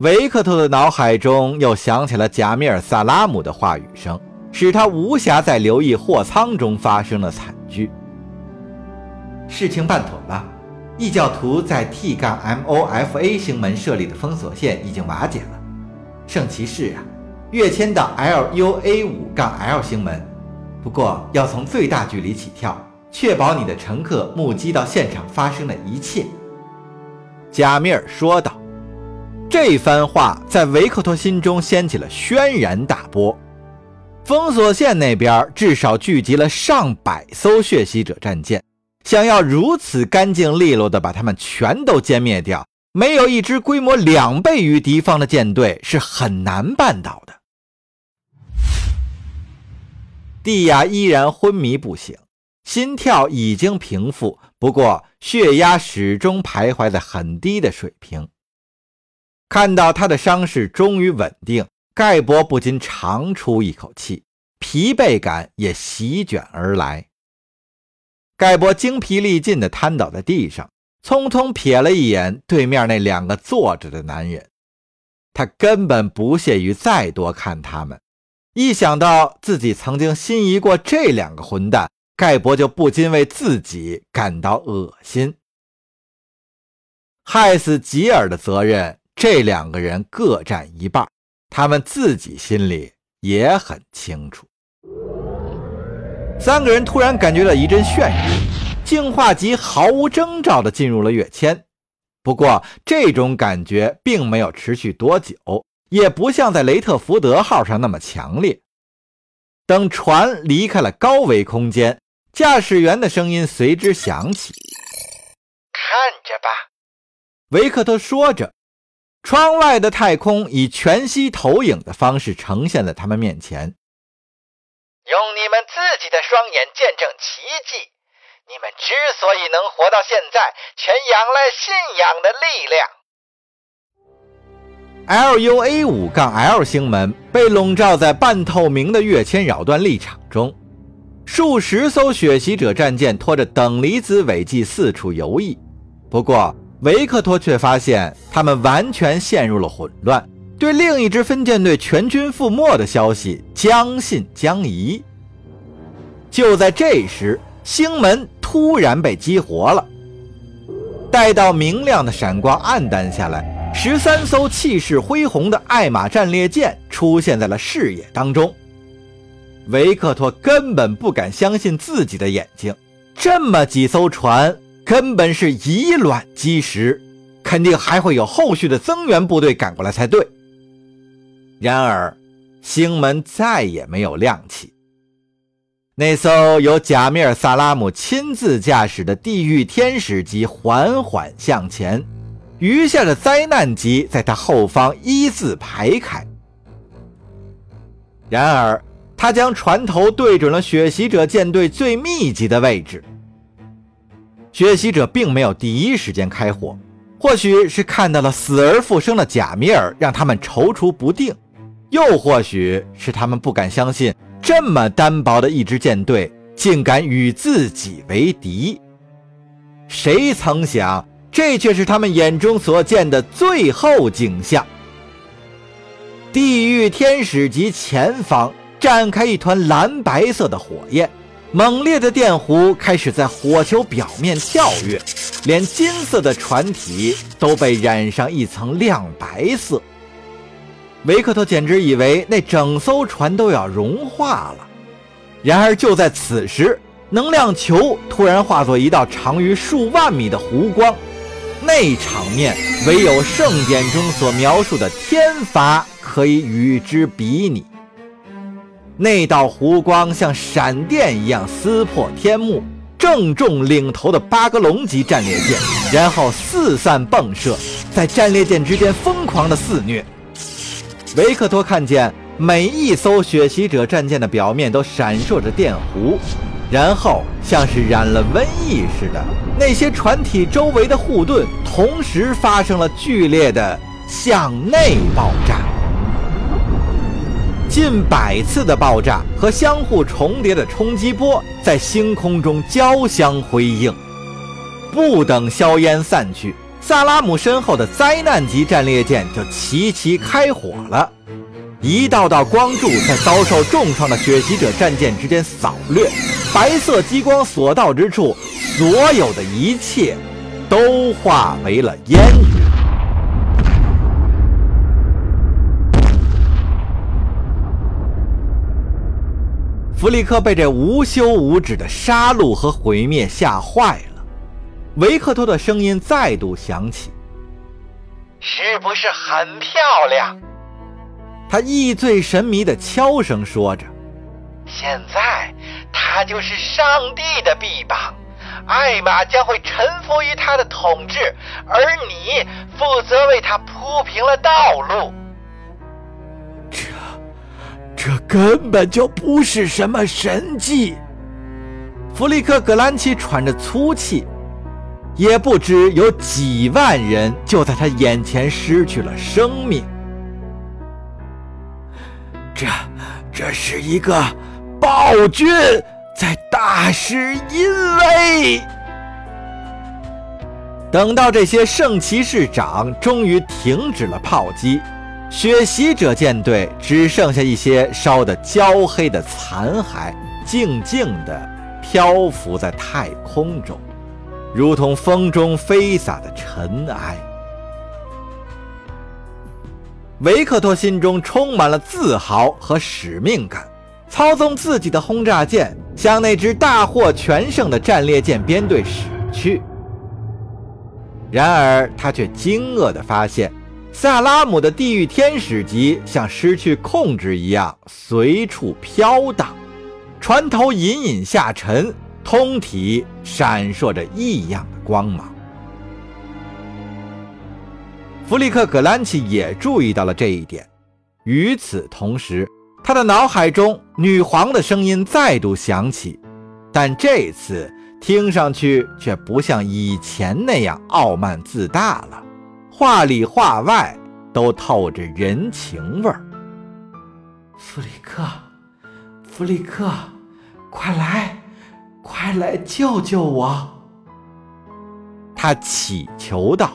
维克托的脑海中又响起了贾米尔·萨拉姆的话语声，使他无暇再留意货舱中发生的惨剧。事情办妥了，异教徒在 T 杠 M O F A 星门设立的封锁线已经瓦解了。圣骑士啊，跃迁到 LUA-5-L 星门，不过要从最大距离起跳，确保你的乘客目击到现场发生的一切。”贾米尔说道。这番话在维克托心中掀起了轩然大波。封锁线那边至少聚集了上百艘血洗者战舰，想要如此干净利落地把他们全都歼灭掉，没有一支规模两倍于敌方的舰队是很难办到的。蒂亚依然昏迷不醒，心跳已经平复，不过血压始终徘徊在很低的水平。看到他的伤势终于稳定，盖博不禁长出一口气，疲惫感也席卷而来。盖博精疲力尽地瘫倒在地上，匆匆瞥了一眼对面那两个坐着的男人，他根本不屑于再多看他们。一想到自己曾经心仪过这两个混蛋，盖博就不禁为自己感到恶心。害死吉尔的责任。这两个人各占一半，他们自己心里也很清楚。三个人突然感觉到一阵眩晕，净化级毫无征兆地进入了跃迁。不过，这种感觉并没有持续多久，也不像在雷特福德号上那么强烈。等船离开了高维空间，驾驶员的声音随之响起：“看着吧。”维克特说着。窗外的太空以全息投影的方式呈现在他们面前。用你们自己的双眼见证奇迹。你们之所以能活到现在，全仰赖信仰的力量。LUA 五杠 L 星门被笼罩在半透明的跃迁扰断立场中，数十艘血袭者战舰拖着等离子尾迹四处游弋。不过，维克托却发现，他们完全陷入了混乱，对另一支分舰队全军覆没的消息将信将疑。就在这时，星门突然被激活了。待到明亮的闪光暗淡下来，十三艘气势恢宏的爱玛战列舰出现在了视野当中。维克托根本不敢相信自己的眼睛，这么几艘船。根本是以卵击石，肯定还会有后续的增援部队赶过来才对。然而，星门再也没有亮起。那艘由贾米尔·萨拉姆亲自驾驶的地狱天使级缓缓向前，余下的灾难级在他后方一字排开。然而，他将船头对准了血袭者舰队最密集的位置。血袭者并没有第一时间开火，或许是看到了死而复生的贾米尔，让他们踌躇不定；又或许是他们不敢相信，这么单薄的一支舰队竟敢与自己为敌。谁曾想，这却是他们眼中所见的最后景象。地狱天使级前方展开一团蓝白色的火焰。猛烈的电弧开始在火球表面跳跃，连金色的船体都被染上一层亮白色。维克托简直以为那整艘船都要融化了。然而就在此时，能量球突然化作一道长于数万米的弧光，那场面唯有圣典中所描述的天罚可以与之比拟。那道弧光像闪电一样撕破天幕，正中领头的巴格隆级战列舰，然后四散迸射，在战列舰之间疯狂的肆虐。维克托看见每一艘血袭者战舰的表面都闪烁着电弧，然后像是染了瘟疫似的，那些船体周围的护盾同时发生了剧烈的向内爆炸。近百次的爆炸和相互重叠的冲击波在星空中交相辉映，不等硝烟散去，萨拉姆身后的灾难级战列舰就齐齐开火了，一道道光柱在遭受重创的血袭者战舰之间扫掠，白色激光所到之处，所有的一切都化为了烟雨。弗里克被这无休无止的杀戮和毁灭吓坏了，维克托的声音再度响起：“是不是很漂亮？”他意醉神迷的悄声说着：“现在他就是上帝的臂膀，艾玛将会臣服于他的统治，而你负责为他铺平了道路。”这根本就不是什么神迹。弗里克·格兰奇喘着粗气，也不知有几万人就在他眼前失去了生命。这，这是一个暴君在大施淫威。等到这些圣骑士长终于停止了炮击。血袭者舰队只剩下一些烧得焦黑的残骸，静静地漂浮在太空中，如同风中飞洒的尘埃。维克托心中充满了自豪和使命感，操纵自己的轰炸舰向那支大获全胜的战列舰编队驶去。然而，他却惊愕地发现。萨拉姆的地狱天使级像失去控制一样随处飘荡，船头隐隐下沉，通体闪烁着异样的光芒。弗里克·格兰奇也注意到了这一点。与此同时，他的脑海中女皇的声音再度响起，但这次听上去却不像以前那样傲慢自大了。话里话外都透着人情味儿。弗里克，弗里克，快来，快来救救我！他祈求道。